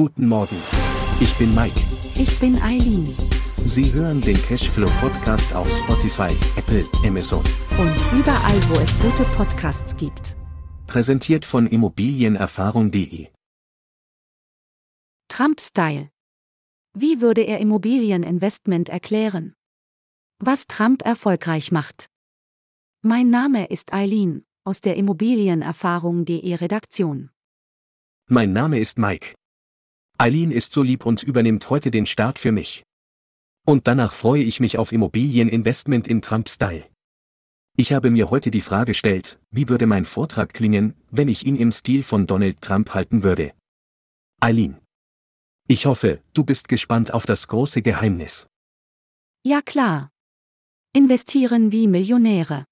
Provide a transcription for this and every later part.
Guten Morgen. Ich bin Mike. Ich bin Eileen. Sie hören den Cashflow Podcast auf Spotify, Apple, Amazon. Und überall, wo es gute Podcasts gibt. Präsentiert von Immobilienerfahrung.de. Trump-Style. Wie würde er Immobilieninvestment erklären? Was Trump erfolgreich macht. Mein Name ist Eileen, aus der Immobilienerfahrung.de Redaktion. Mein Name ist Mike. Eileen ist so lieb und übernimmt heute den Start für mich. Und danach freue ich mich auf Immobilieninvestment im Trump-Style. Ich habe mir heute die Frage gestellt, wie würde mein Vortrag klingen, wenn ich ihn im Stil von Donald Trump halten würde. Eileen. Ich hoffe, du bist gespannt auf das große Geheimnis. Ja klar. Investieren wie Millionäre.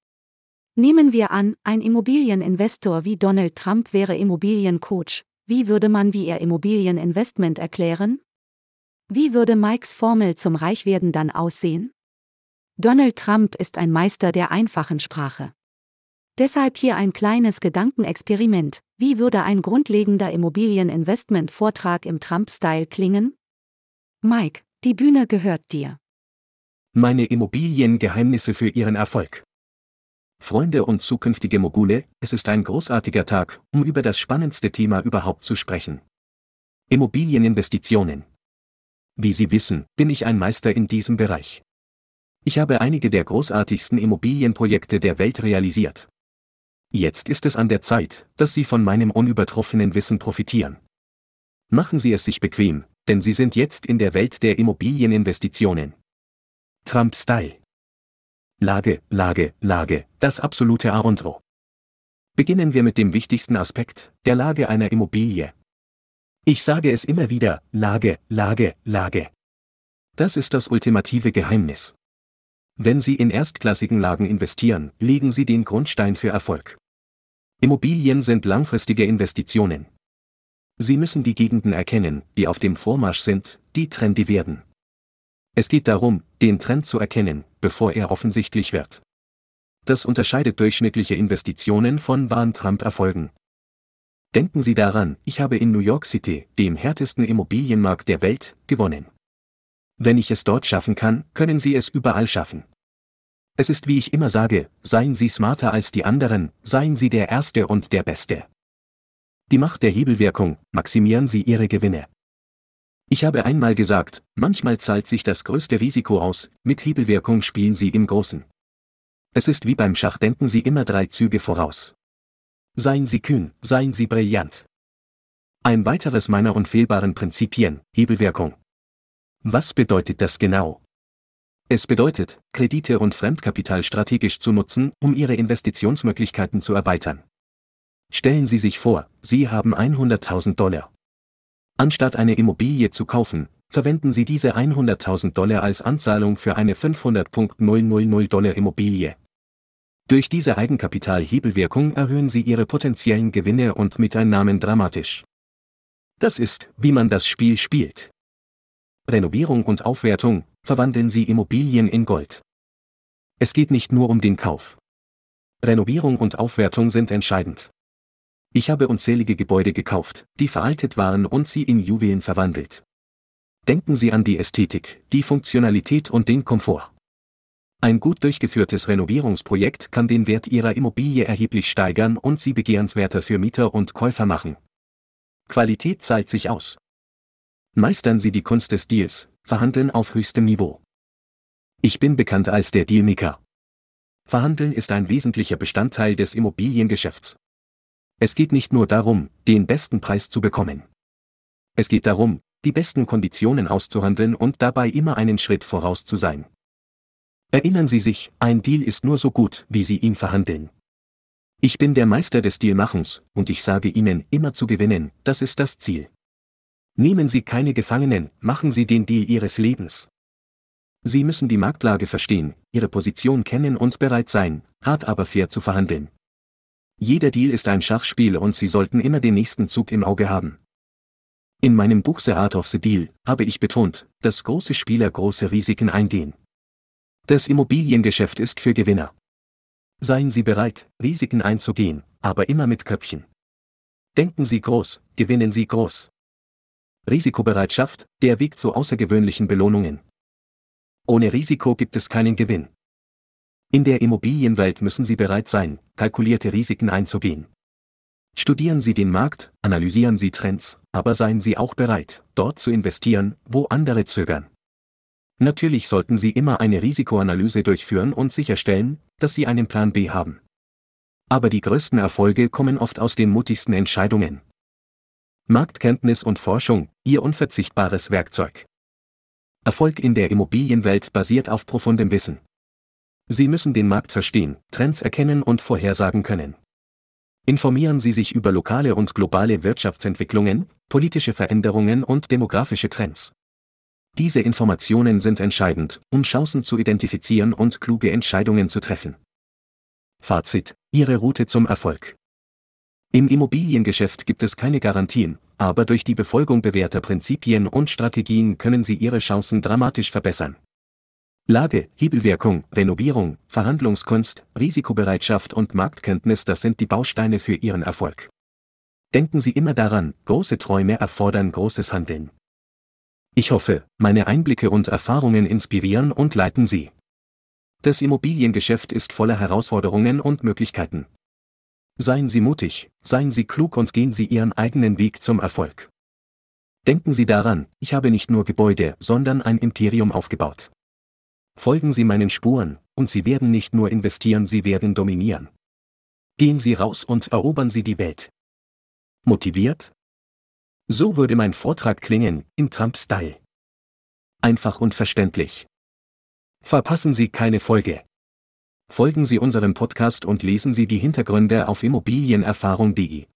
Nehmen wir an, ein Immobilieninvestor wie Donald Trump wäre Immobiliencoach. Wie würde man wie er Immobilieninvestment erklären? Wie würde Mikes Formel zum Reichwerden dann aussehen? Donald Trump ist ein Meister der einfachen Sprache. Deshalb hier ein kleines Gedankenexperiment. Wie würde ein grundlegender Immobilieninvestment-Vortrag im Trump-Style klingen? Mike, die Bühne gehört dir. Meine Immobiliengeheimnisse für Ihren Erfolg. Freunde und zukünftige Mogule, es ist ein großartiger Tag, um über das spannendste Thema überhaupt zu sprechen. Immobilieninvestitionen. Wie Sie wissen, bin ich ein Meister in diesem Bereich. Ich habe einige der großartigsten Immobilienprojekte der Welt realisiert. Jetzt ist es an der Zeit, dass Sie von meinem unübertroffenen Wissen profitieren. Machen Sie es sich bequem, denn Sie sind jetzt in der Welt der Immobilieninvestitionen. Trump Style. Lage, Lage, Lage, das absolute A und O. Beginnen wir mit dem wichtigsten Aspekt, der Lage einer Immobilie. Ich sage es immer wieder, Lage, Lage, Lage. Das ist das ultimative Geheimnis. Wenn Sie in erstklassigen Lagen investieren, legen Sie den Grundstein für Erfolg. Immobilien sind langfristige Investitionen. Sie müssen die Gegenden erkennen, die auf dem Vormarsch sind, die trendy werden. Es geht darum, den Trend zu erkennen, bevor er offensichtlich wird. Das unterscheidet durchschnittliche Investitionen von wahren Trump-Erfolgen. Denken Sie daran, ich habe in New York City, dem härtesten Immobilienmarkt der Welt, gewonnen. Wenn ich es dort schaffen kann, können Sie es überall schaffen. Es ist wie ich immer sage, seien Sie smarter als die anderen, seien Sie der Erste und der Beste. Die Macht der Hebelwirkung, maximieren Sie Ihre Gewinne. Ich habe einmal gesagt, manchmal zahlt sich das größte Risiko aus, mit Hebelwirkung spielen Sie im Großen. Es ist wie beim Schach, denken Sie immer drei Züge voraus. Seien Sie kühn, seien Sie brillant. Ein weiteres meiner unfehlbaren Prinzipien, Hebelwirkung. Was bedeutet das genau? Es bedeutet, Kredite und Fremdkapital strategisch zu nutzen, um Ihre Investitionsmöglichkeiten zu erweitern. Stellen Sie sich vor, Sie haben 100.000 Dollar. Anstatt eine Immobilie zu kaufen, verwenden Sie diese 100.000 Dollar als Anzahlung für eine 500.000 Dollar Immobilie. Durch diese Eigenkapitalhebelwirkung erhöhen Sie Ihre potenziellen Gewinne und Miteinnahmen dramatisch. Das ist, wie man das Spiel spielt. Renovierung und Aufwertung, verwandeln Sie Immobilien in Gold. Es geht nicht nur um den Kauf. Renovierung und Aufwertung sind entscheidend. Ich habe unzählige Gebäude gekauft, die veraltet waren und sie in Juwelen verwandelt. Denken Sie an die Ästhetik, die Funktionalität und den Komfort. Ein gut durchgeführtes Renovierungsprojekt kann den Wert Ihrer Immobilie erheblich steigern und sie begehrenswerter für Mieter und Käufer machen. Qualität zahlt sich aus. Meistern Sie die Kunst des Deals, verhandeln auf höchstem Niveau. Ich bin bekannt als der Dealmaker. Verhandeln ist ein wesentlicher Bestandteil des Immobiliengeschäfts. Es geht nicht nur darum, den besten Preis zu bekommen. Es geht darum, die besten Konditionen auszuhandeln und dabei immer einen Schritt voraus zu sein. Erinnern Sie sich, ein Deal ist nur so gut, wie Sie ihn verhandeln. Ich bin der Meister des Dealmachens, und ich sage Ihnen, immer zu gewinnen, das ist das Ziel. Nehmen Sie keine Gefangenen, machen Sie den Deal Ihres Lebens. Sie müssen die Marktlage verstehen, Ihre Position kennen und bereit sein, hart aber fair zu verhandeln. Jeder Deal ist ein Schachspiel und Sie sollten immer den nächsten Zug im Auge haben. In meinem Buch The Art of the Deal habe ich betont, dass große Spieler große Risiken eingehen. Das Immobiliengeschäft ist für Gewinner. Seien Sie bereit, Risiken einzugehen, aber immer mit Köpfchen. Denken Sie groß, gewinnen Sie groß. Risikobereitschaft, der Weg zu außergewöhnlichen Belohnungen. Ohne Risiko gibt es keinen Gewinn. In der Immobilienwelt müssen Sie bereit sein, kalkulierte Risiken einzugehen. Studieren Sie den Markt, analysieren Sie Trends, aber seien Sie auch bereit, dort zu investieren, wo andere zögern. Natürlich sollten Sie immer eine Risikoanalyse durchführen und sicherstellen, dass Sie einen Plan B haben. Aber die größten Erfolge kommen oft aus den mutigsten Entscheidungen. Marktkenntnis und Forschung, Ihr unverzichtbares Werkzeug. Erfolg in der Immobilienwelt basiert auf profundem Wissen. Sie müssen den Markt verstehen, Trends erkennen und vorhersagen können. Informieren Sie sich über lokale und globale Wirtschaftsentwicklungen, politische Veränderungen und demografische Trends. Diese Informationen sind entscheidend, um Chancen zu identifizieren und kluge Entscheidungen zu treffen. Fazit, Ihre Route zum Erfolg. Im Immobiliengeschäft gibt es keine Garantien, aber durch die Befolgung bewährter Prinzipien und Strategien können Sie Ihre Chancen dramatisch verbessern. Lage, Hebelwirkung, Renovierung, Verhandlungskunst, Risikobereitschaft und Marktkenntnis, das sind die Bausteine für Ihren Erfolg. Denken Sie immer daran, große Träume erfordern großes Handeln. Ich hoffe, meine Einblicke und Erfahrungen inspirieren und leiten Sie. Das Immobiliengeschäft ist voller Herausforderungen und Möglichkeiten. Seien Sie mutig, seien Sie klug und gehen Sie Ihren eigenen Weg zum Erfolg. Denken Sie daran, ich habe nicht nur Gebäude, sondern ein Imperium aufgebaut. Folgen Sie meinen Spuren, und Sie werden nicht nur investieren, Sie werden dominieren. Gehen Sie raus und erobern Sie die Welt. Motiviert? So würde mein Vortrag klingen, im Trump-Style. Einfach und verständlich. Verpassen Sie keine Folge. Folgen Sie unserem Podcast und lesen Sie die Hintergründe auf immobilienerfahrung.de.